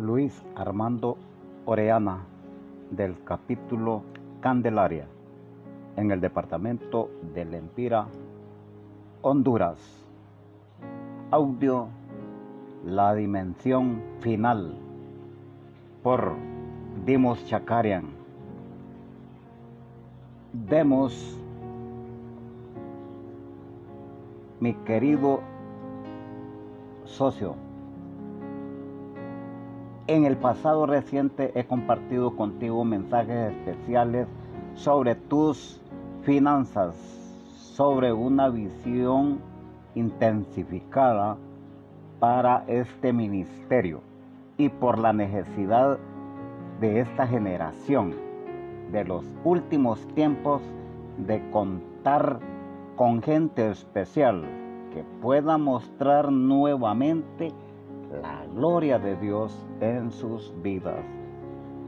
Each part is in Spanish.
Luis Armando Oreana del capítulo Candelaria en el departamento de Lempira, Honduras. Audio La dimensión final por Dimos Chacarian. Demos, mi querido socio, en el pasado reciente he compartido contigo mensajes especiales sobre tus finanzas, sobre una visión intensificada para este ministerio y por la necesidad de esta generación de los últimos tiempos de contar con gente especial que pueda mostrar nuevamente la gloria de Dios en sus vidas.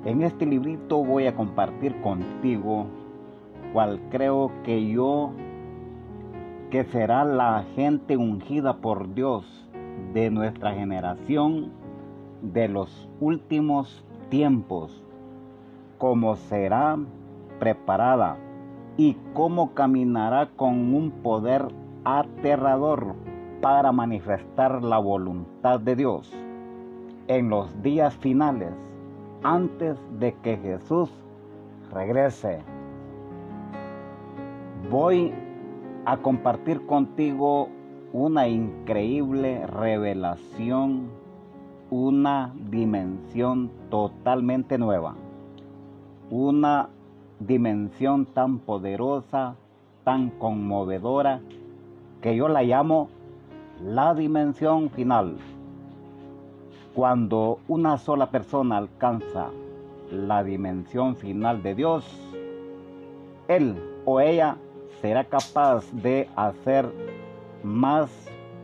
En este librito voy a compartir contigo cual creo que yo que será la gente ungida por Dios de nuestra generación de los últimos tiempos, cómo será preparada y cómo caminará con un poder aterrador para manifestar la voluntad de Dios en los días finales antes de que Jesús regrese. Voy a compartir contigo una increíble revelación, una dimensión totalmente nueva, una dimensión tan poderosa, tan conmovedora, que yo la llamo la dimensión final. Cuando una sola persona alcanza la dimensión final de Dios, él o ella será capaz de hacer más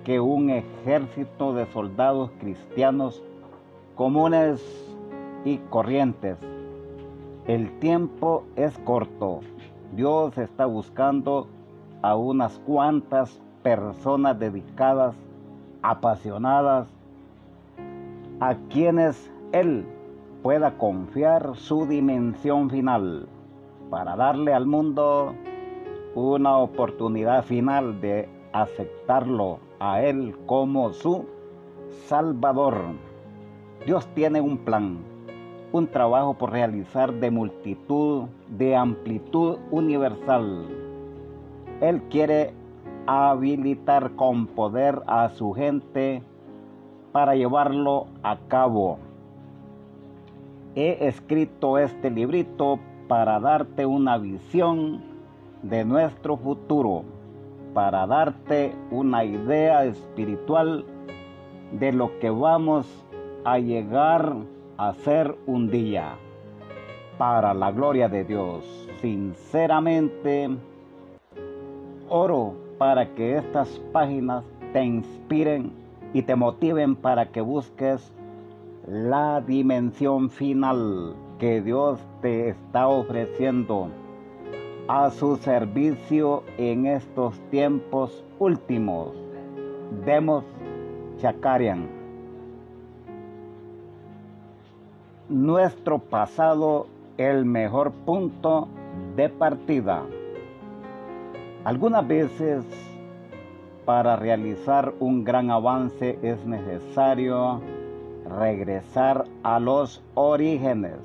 que un ejército de soldados cristianos comunes y corrientes. El tiempo es corto. Dios está buscando a unas cuantas personas dedicadas, apasionadas, a quienes Él pueda confiar su dimensión final para darle al mundo una oportunidad final de aceptarlo a Él como su Salvador. Dios tiene un plan, un trabajo por realizar de multitud, de amplitud universal. Él quiere habilitar con poder a su gente para llevarlo a cabo. He escrito este librito para darte una visión de nuestro futuro, para darte una idea espiritual de lo que vamos a llegar a ser un día. Para la gloria de Dios, sinceramente, oro para que estas páginas te inspiren y te motiven para que busques la dimensión final que Dios te está ofreciendo a su servicio en estos tiempos últimos. Demos Chacarian. Nuestro pasado, el mejor punto de partida. Algunas veces para realizar un gran avance es necesario regresar a los orígenes.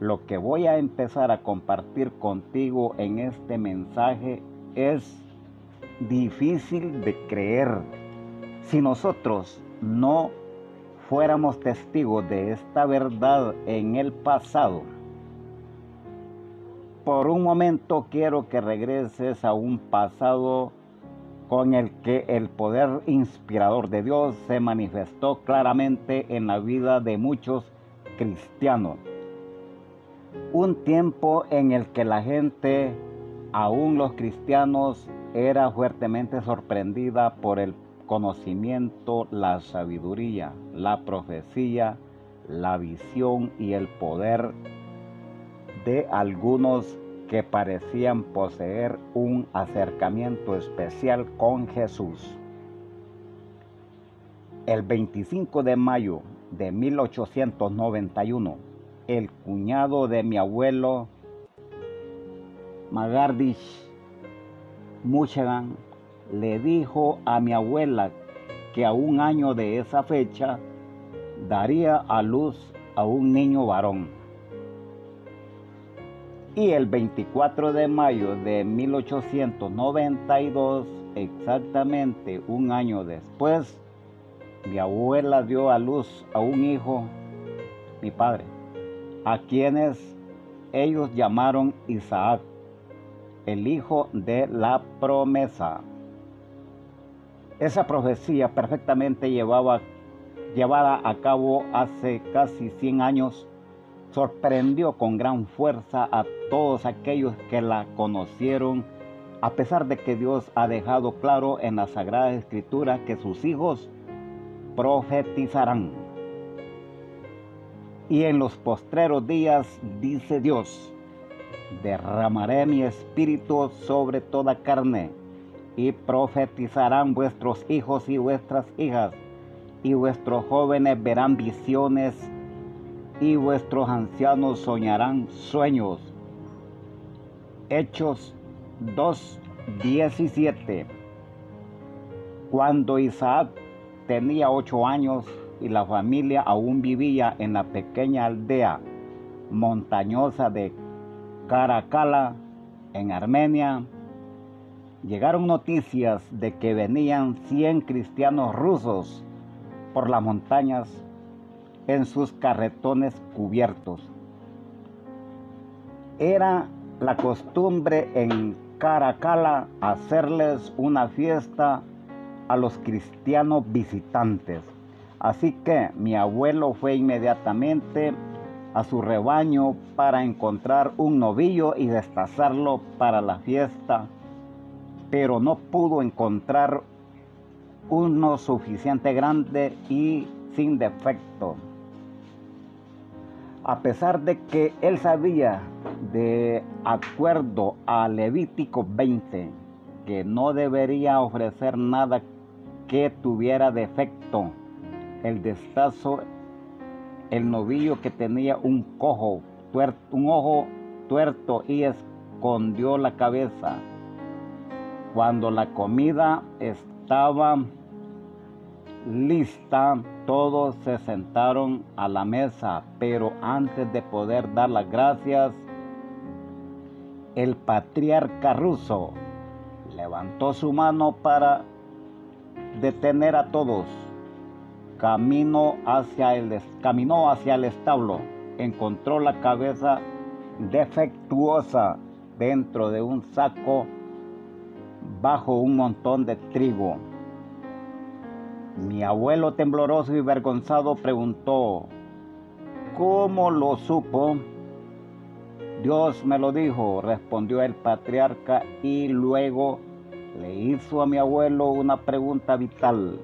Lo que voy a empezar a compartir contigo en este mensaje es difícil de creer. Si nosotros no fuéramos testigos de esta verdad en el pasado, por un momento quiero que regreses a un pasado con el que el poder inspirador de Dios se manifestó claramente en la vida de muchos cristianos. Un tiempo en el que la gente, aún los cristianos, era fuertemente sorprendida por el conocimiento, la sabiduría, la profecía, la visión y el poder de algunos que parecían poseer un acercamiento especial con Jesús. El 25 de mayo de 1891, el cuñado de mi abuelo Magardish Muchagan le dijo a mi abuela que a un año de esa fecha daría a luz a un niño varón. Y el 24 de mayo de 1892, exactamente un año después, mi abuela dio a luz a un hijo, mi padre, a quienes ellos llamaron Isaac, el hijo de la promesa. Esa profecía perfectamente llevada a cabo hace casi 100 años sorprendió con gran fuerza a todos aquellos que la conocieron, a pesar de que Dios ha dejado claro en la Sagrada Escritura que sus hijos profetizarán. Y en los postreros días, dice Dios, derramaré mi espíritu sobre toda carne y profetizarán vuestros hijos y vuestras hijas, y vuestros jóvenes verán visiones, y vuestros ancianos soñarán sueños. Hechos 2.17 Cuando Isaac tenía ocho años y la familia aún vivía en la pequeña aldea montañosa de Caracala, en Armenia, llegaron noticias de que venían 100 cristianos rusos por las montañas en sus carretones cubiertos. Era la costumbre en Caracala hacerles una fiesta a los cristianos visitantes. Así que mi abuelo fue inmediatamente a su rebaño para encontrar un novillo y destazarlo para la fiesta pero no pudo encontrar uno suficiente grande y sin defecto. A pesar de que él sabía, de acuerdo a Levítico 20, que no debería ofrecer nada que tuviera defecto, el destazo, el novillo que tenía un cojo, un ojo tuerto y escondió la cabeza. Cuando la comida estaba lista, todos se sentaron a la mesa, pero antes de poder dar las gracias, el patriarca ruso levantó su mano para detener a todos. Camino hacia el, caminó hacia el establo, encontró la cabeza defectuosa dentro de un saco bajo un montón de trigo. Mi abuelo tembloroso y vergonzado preguntó, ¿cómo lo supo? Dios me lo dijo, respondió el patriarca y luego le hizo a mi abuelo una pregunta vital.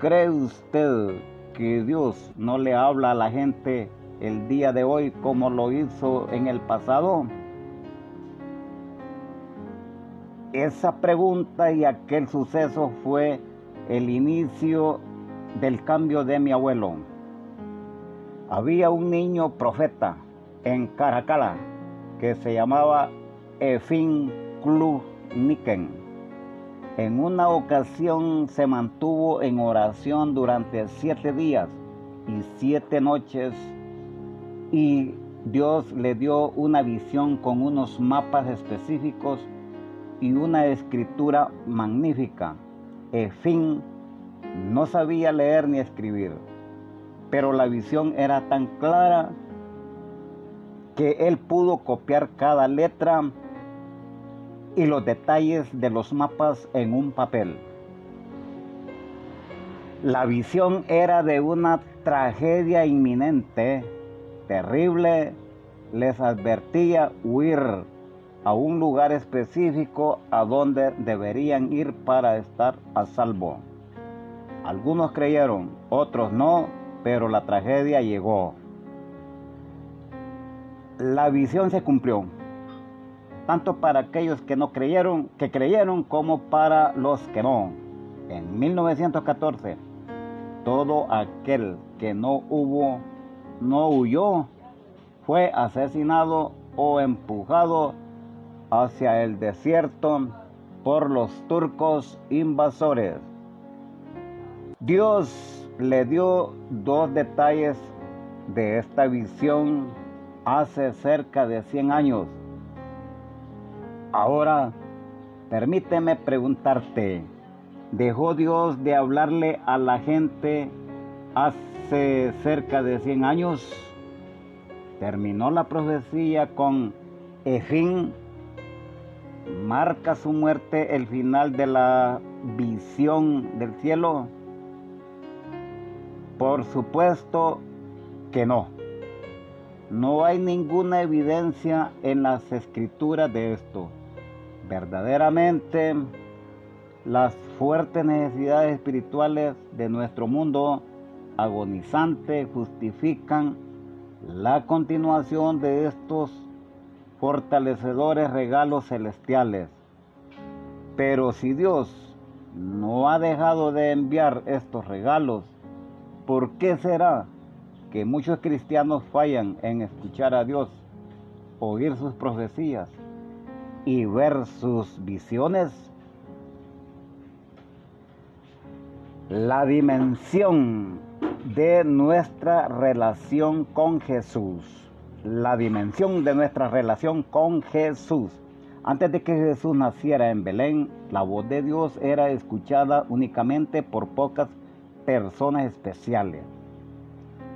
¿Cree usted que Dios no le habla a la gente el día de hoy como lo hizo en el pasado? Esa pregunta y aquel suceso fue el inicio del cambio de mi abuelo. Había un niño profeta en Caracala que se llamaba Efin Niken. En una ocasión se mantuvo en oración durante siete días y siete noches y Dios le dio una visión con unos mapas específicos y una escritura magnífica. Efín no sabía leer ni escribir, pero la visión era tan clara que él pudo copiar cada letra y los detalles de los mapas en un papel. La visión era de una tragedia inminente, terrible, les advertía huir a un lugar específico a donde deberían ir para estar a salvo. Algunos creyeron, otros no, pero la tragedia llegó. La visión se cumplió, tanto para aquellos que no creyeron, que creyeron, como para los que no. En 1914, todo aquel que no hubo, no huyó, fue asesinado o empujado hacia el desierto por los turcos invasores. Dios le dio dos detalles de esta visión hace cerca de 100 años. Ahora, permíteme preguntarte, ¿dejó Dios de hablarle a la gente hace cerca de 100 años? ¿Terminó la profecía con Efín? ¿Marca su muerte el final de la visión del cielo? Por supuesto que no. No hay ninguna evidencia en las escrituras de esto. Verdaderamente, las fuertes necesidades espirituales de nuestro mundo agonizante justifican la continuación de estos fortalecedores regalos celestiales. Pero si Dios no ha dejado de enviar estos regalos, ¿por qué será que muchos cristianos fallan en escuchar a Dios, oír sus profecías y ver sus visiones. La dimensión de nuestra relación con Jesús. La dimensión de nuestra relación con Jesús. Antes de que Jesús naciera en Belén, la voz de Dios era escuchada únicamente por pocas personas especiales.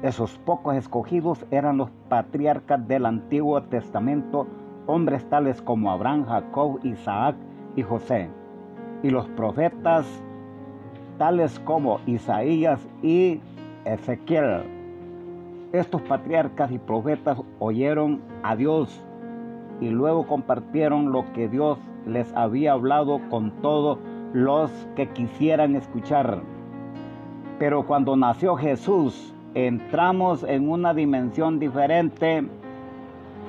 Esos pocos escogidos eran los patriarcas del Antiguo Testamento, hombres tales como Abraham, Jacob, Isaac y José. Y los profetas tales como Isaías y Ezequiel. Estos patriarcas y profetas oyeron a Dios y luego compartieron lo que Dios les había hablado con todos los que quisieran escuchar. Pero cuando nació Jesús, entramos en una dimensión diferente,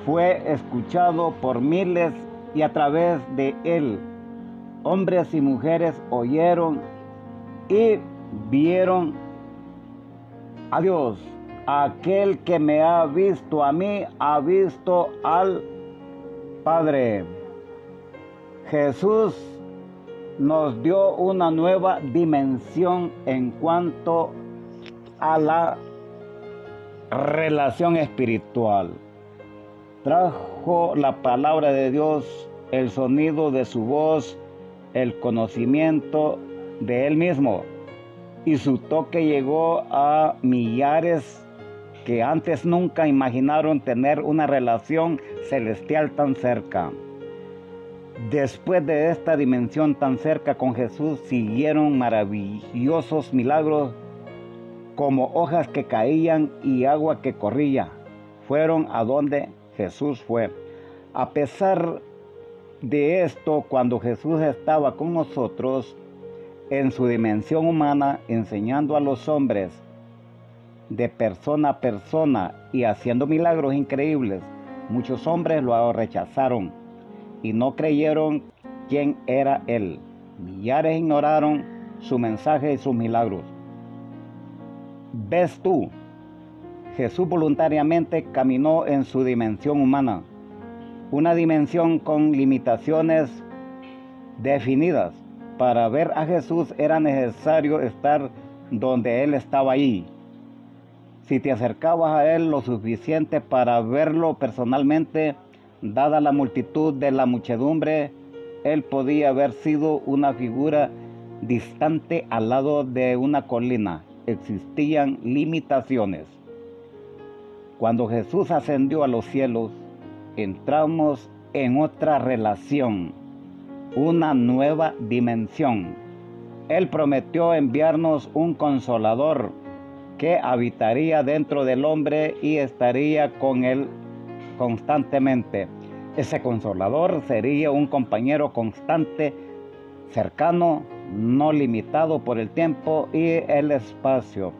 fue escuchado por miles y a través de él hombres y mujeres oyeron y vieron a Dios. Aquel que me ha visto a mí ha visto al Padre. Jesús nos dio una nueva dimensión en cuanto a la relación espiritual. Trajo la palabra de Dios, el sonido de su voz, el conocimiento de Él mismo. Y su toque llegó a millares que antes nunca imaginaron tener una relación celestial tan cerca. Después de esta dimensión tan cerca con Jesús, siguieron maravillosos milagros como hojas que caían y agua que corría. Fueron a donde Jesús fue. A pesar de esto, cuando Jesús estaba con nosotros en su dimensión humana, enseñando a los hombres de persona a persona y haciendo milagros increíbles, muchos hombres lo rechazaron y no creyeron quién era Él. Millares ignoraron su mensaje y sus milagros. ¿Ves tú? Jesús voluntariamente caminó en su dimensión humana, una dimensión con limitaciones definidas. Para ver a Jesús era necesario estar donde Él estaba ahí. Si te acercabas a Él lo suficiente para verlo personalmente, dada la multitud de la muchedumbre, Él podía haber sido una figura distante al lado de una colina existían limitaciones. Cuando Jesús ascendió a los cielos, entramos en otra relación, una nueva dimensión. Él prometió enviarnos un consolador que habitaría dentro del hombre y estaría con él constantemente. Ese consolador sería un compañero constante, cercano, no limitado por el tiempo y el espacio.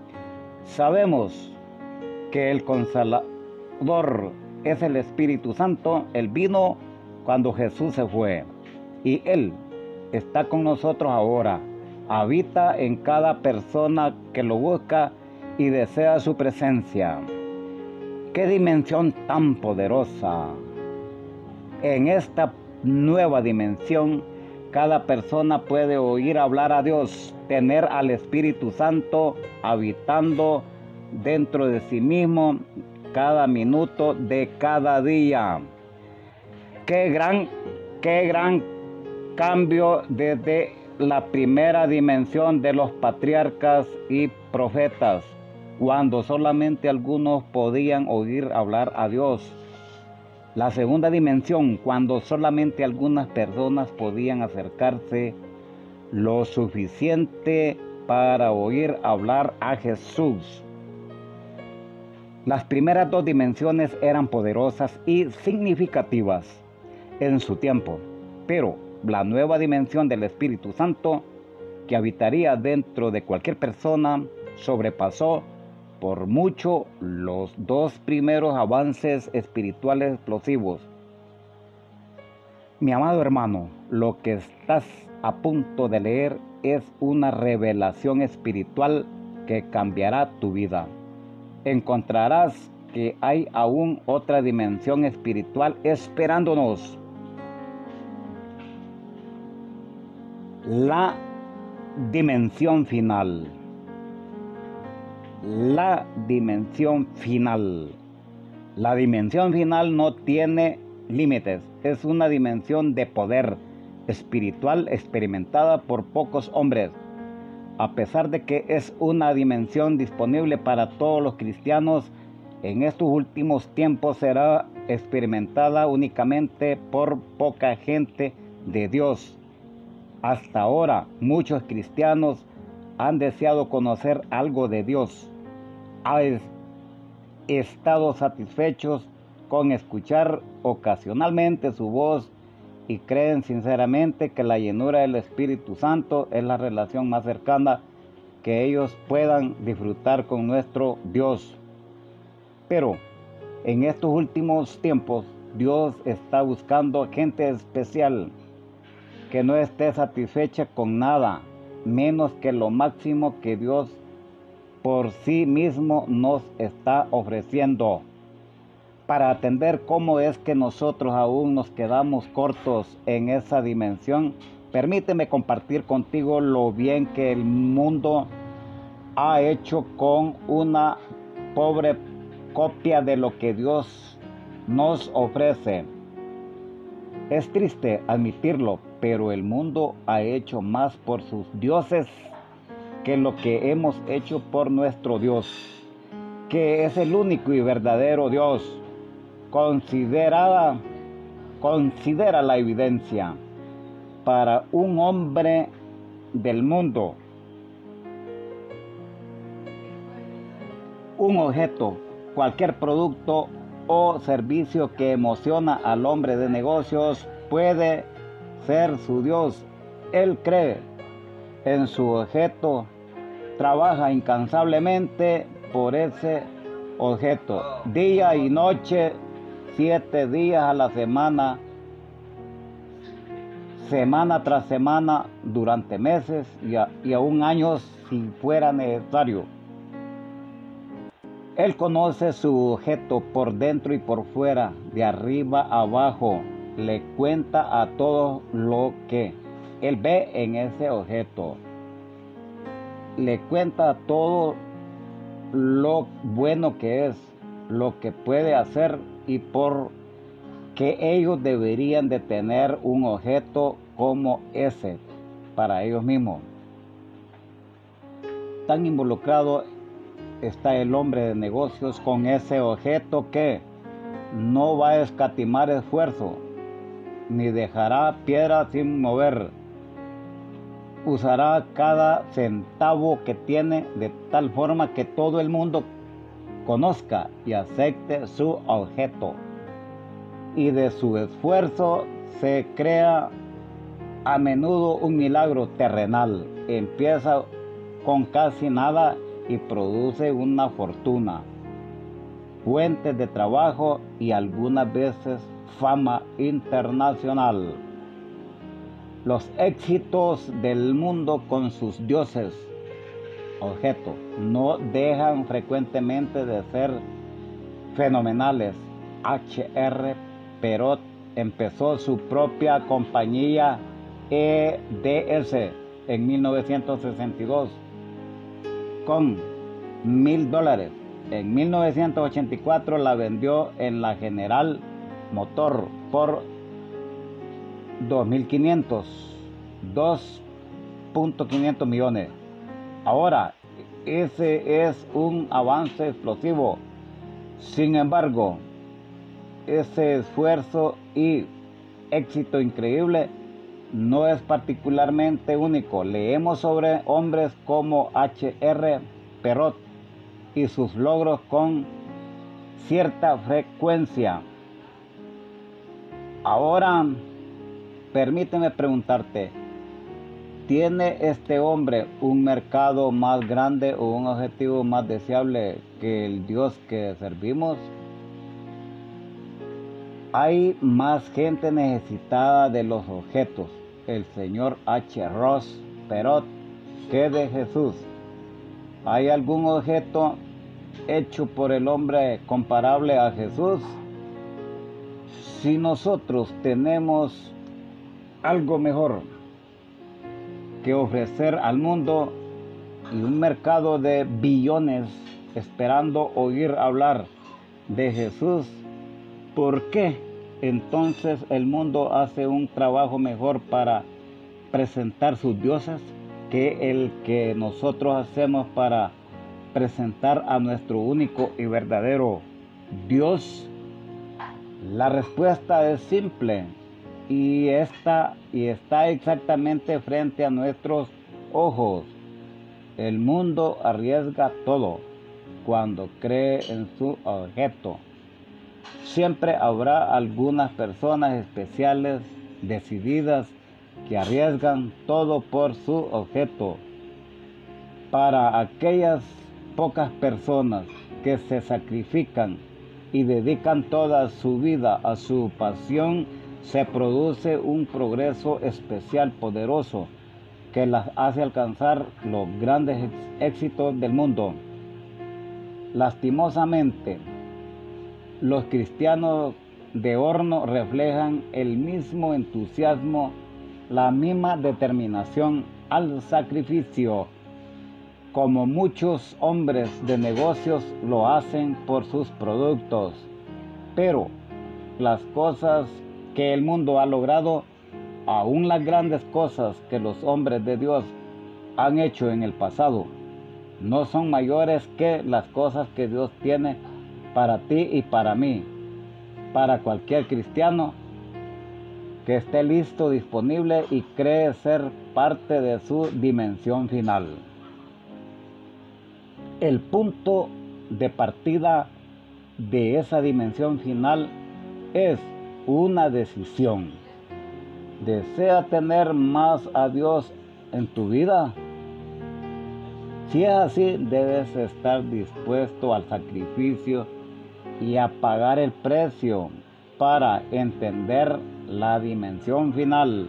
Sabemos que el consolador es el Espíritu Santo, Él vino cuando Jesús se fue y Él está con nosotros ahora. habita en cada persona que lo busca y desea su presencia. ¡Qué dimensión tan poderosa! En esta nueva dimensión, cada persona puede oír hablar a Dios, tener al Espíritu Santo habitando dentro de sí mismo cada minuto de cada día. Qué gran, qué gran cambio desde la primera dimensión de los patriarcas y profetas, cuando solamente algunos podían oír hablar a Dios. La segunda dimensión, cuando solamente algunas personas podían acercarse lo suficiente para oír hablar a Jesús. Las primeras dos dimensiones eran poderosas y significativas en su tiempo, pero la nueva dimensión del Espíritu Santo que habitaría dentro de cualquier persona sobrepasó por mucho los dos primeros avances espirituales explosivos. Mi amado hermano, lo que estás a punto de leer es una revelación espiritual que cambiará tu vida encontrarás que hay aún otra dimensión espiritual esperándonos. La dimensión final. La dimensión final. La dimensión final no tiene límites. Es una dimensión de poder espiritual experimentada por pocos hombres a pesar de que es una dimensión disponible para todos los cristianos, en estos últimos tiempos será experimentada únicamente por poca gente de Dios. Hasta ahora muchos cristianos han deseado conocer algo de Dios. Han estado satisfechos con escuchar ocasionalmente su voz y creen sinceramente que la llenura del Espíritu Santo es la relación más cercana que ellos puedan disfrutar con nuestro Dios. Pero en estos últimos tiempos Dios está buscando gente especial que no esté satisfecha con nada menos que lo máximo que Dios por sí mismo nos está ofreciendo para atender cómo es que nosotros aún nos quedamos cortos en esa dimensión, permíteme compartir contigo lo bien que el mundo ha hecho con una pobre copia de lo que Dios nos ofrece. Es triste admitirlo, pero el mundo ha hecho más por sus dioses que lo que hemos hecho por nuestro Dios, que es el único y verdadero Dios considerada, considera la evidencia para un hombre del mundo. Un objeto, cualquier producto o servicio que emociona al hombre de negocios puede ser su Dios. Él cree en su objeto, trabaja incansablemente por ese objeto, día y noche siete días a la semana, semana tras semana, durante meses y, a, aún años si fuera necesario. Él conoce su objeto por dentro y por fuera, de arriba a abajo. Le cuenta a todo lo que él ve en ese objeto. Le cuenta todo lo bueno que es, lo que puede hacer y por que ellos deberían de tener un objeto como ese para ellos mismos. Tan involucrado está el hombre de negocios con ese objeto que no va a escatimar esfuerzo, ni dejará piedra sin mover. Usará cada centavo que tiene de tal forma que todo el mundo conozca y acepte su objeto. Y de su esfuerzo se crea a menudo un milagro terrenal. Empieza con casi nada y produce una fortuna, fuentes de trabajo y algunas veces fama internacional. Los éxitos del mundo con sus dioses, objeto, no dejan frecuentemente de ser fenomenales. H.R. Perot empezó su propia compañía EDS en 1962 con mil dólares. En 1984 la vendió en la General Motor por 2.500, 2.500 millones. Ahora, ese es un avance explosivo. Sin embargo, ese esfuerzo y éxito increíble no es particularmente único. Leemos sobre hombres como H.R. Perot y sus logros con cierta frecuencia. Ahora, permíteme preguntarte, ¿tiene este hombre un mercado más grande o un objetivo más deseable que el Dios que servimos? Hay más gente necesitada de los objetos, el señor H. Ross Perot, que de Jesús. ¿Hay algún objeto hecho por el hombre comparable a Jesús? Si nosotros tenemos algo mejor que ofrecer al mundo y un mercado de billones esperando oír hablar de Jesús, ¿Por qué entonces el mundo hace un trabajo mejor para presentar sus dioses que el que nosotros hacemos para presentar a nuestro único y verdadero Dios? La respuesta es simple y está, y está exactamente frente a nuestros ojos. El mundo arriesga todo cuando cree en su objeto Siempre habrá algunas personas especiales, decididas, que arriesgan todo por su objeto. Para aquellas pocas personas que se sacrifican y dedican toda su vida a su pasión, se produce un progreso especial poderoso que las hace alcanzar los grandes éxitos del mundo. Lastimosamente, los cristianos de horno reflejan el mismo entusiasmo, la misma determinación al sacrificio, como muchos hombres de negocios lo hacen por sus productos. Pero las cosas que el mundo ha logrado, aún las grandes cosas que los hombres de Dios han hecho en el pasado, no son mayores que las cosas que Dios tiene para ti y para mí, para cualquier cristiano que esté listo, disponible y cree ser parte de su dimensión final. El punto de partida de esa dimensión final es una decisión. ¿Desea tener más a Dios en tu vida? Si es así, debes estar dispuesto al sacrificio y a pagar el precio para entender la dimensión final.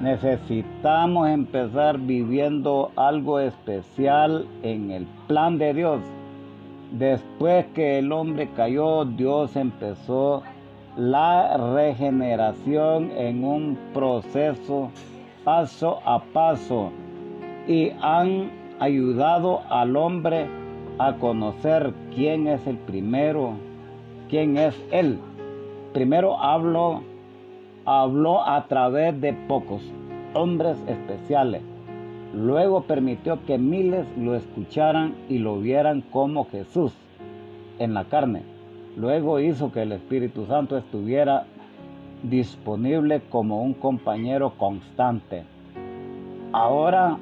Necesitamos empezar viviendo algo especial en el plan de Dios. Después que el hombre cayó, Dios empezó la regeneración en un proceso paso a paso y han ayudado al hombre a conocer quién es el primero, quién es Él. Primero habló, habló a través de pocos hombres especiales. Luego permitió que miles lo escucharan y lo vieran como Jesús en la carne. Luego hizo que el Espíritu Santo estuviera disponible como un compañero constante. Ahora,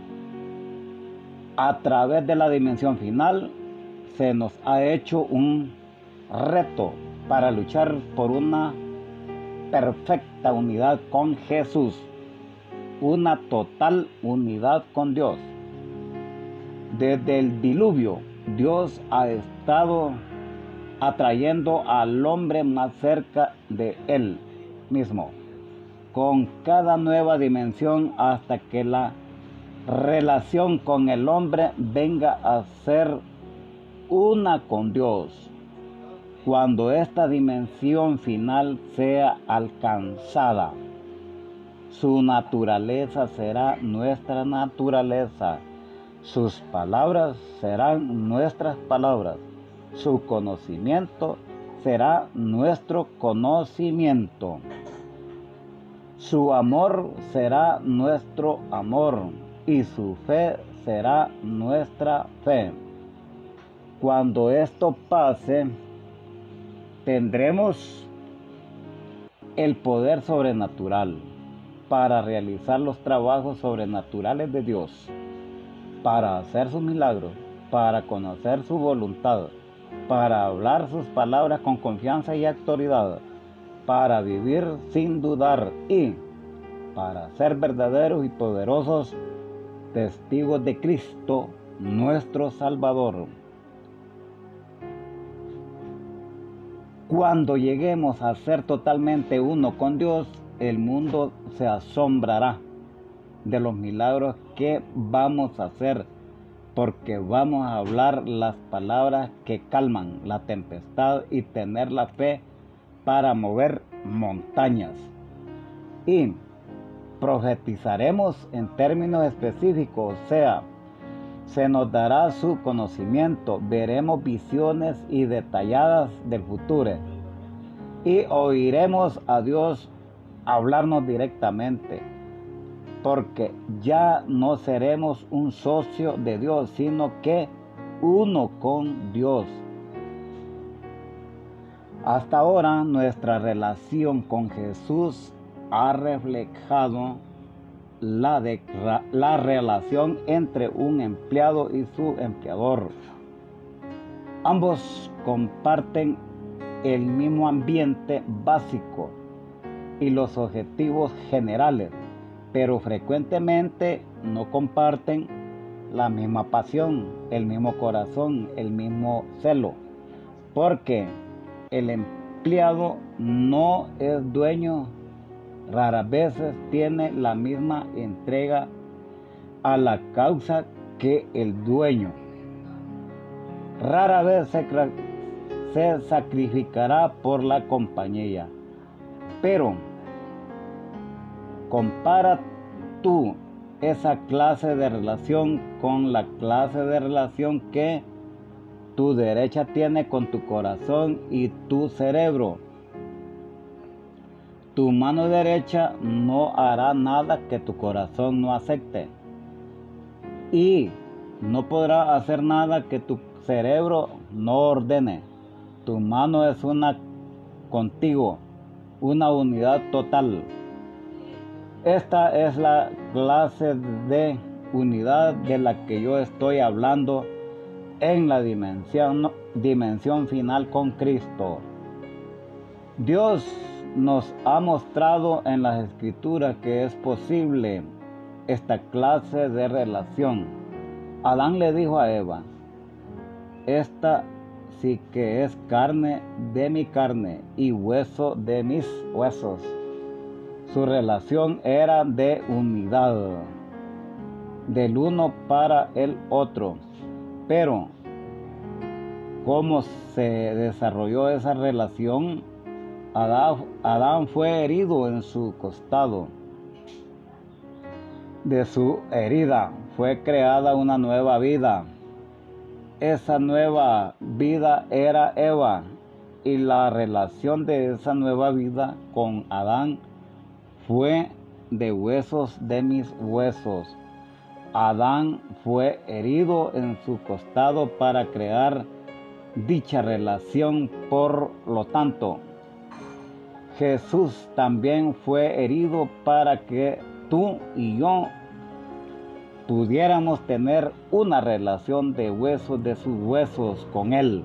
a través de la dimensión final, se nos ha hecho un reto para luchar por una perfecta unidad con Jesús, una total unidad con Dios. Desde el diluvio, Dios ha estado atrayendo al hombre más cerca de Él mismo. con cada nueva dimensión hasta que la relación con el hombre venga a ser una con Dios. Cuando esta dimensión final sea alcanzada, su naturaleza será nuestra naturaleza, sus palabras serán nuestras palabras, su conocimiento será nuestro conocimiento. Su amor será nuestro amor y su fe será nuestra fe. Cuando esto pase, tendremos el poder sobrenatural para realizar los trabajos sobrenaturales de Dios, para hacer sus milagros, para conocer su voluntad, para hablar sus palabras con confianza y autoridad, para vivir sin dudar y para ser verdaderos y poderosos testigos de Cristo, nuestro Salvador. Cuando lleguemos a ser totalmente uno con Dios, el mundo se asombrará de los milagros que vamos a hacer, porque vamos a hablar las palabras que calman la tempestad y tener la fe para mover montañas. Y profetizaremos en términos específicos, o sea, se nos dará su conocimiento, veremos visiones y detalladas del futuro y oiremos a Dios hablarnos directamente, porque ya no seremos un socio de Dios, sino que uno con Dios. Hasta ahora nuestra relación con Jesús ha reflejado la, la relación entre un empleado y su empleador. Ambos comparten el mismo ambiente básico y los objetivos generales, pero frecuentemente no comparten la misma pasión, el mismo corazón, el mismo celo, porque el empleado no es dueño, raras veces tiene la misma entrega a la causa que el dueño. Rara vez se, se sacrificará por la compañía. Pero compara tú esa clase de relación con la clase de relación que tu derecha tiene con tu corazón y tu cerebro. Tu mano derecha no hará nada que tu corazón no acepte. Y no podrá hacer nada que tu cerebro no ordene. Tu mano es una contigo, una unidad total. Esta es la clase de unidad de la que yo estoy hablando en la dimensión, final con Cristo. Dios nos ha mostrado en las escrituras que es posible esta clase de relación. Adán le dijo a Eva, esta sí que es carne de mi carne y hueso de mis huesos. Su relación era de unidad, del uno para el otro. Pero, ¿cómo se desarrolló esa relación? Adán, fue herido en su costado. De su herida fue creada una nueva vida. Esa nueva vida era Eva y la relación de esa nueva vida con Adán fue de huesos de mis huesos Adán fue herido en su costado para crear dicha relación. Por lo tanto, Jesús también fue herido para que tú y yo pudiéramos tener una relación de huesos de sus huesos con Él.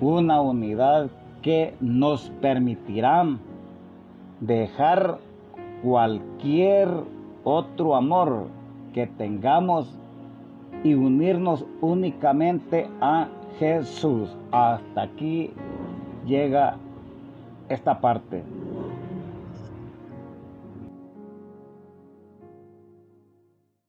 Una unidad que nos permitirá dejar cualquier otro amor que tengamos y unirnos únicamente a Jesús. Hasta aquí llega esta parte.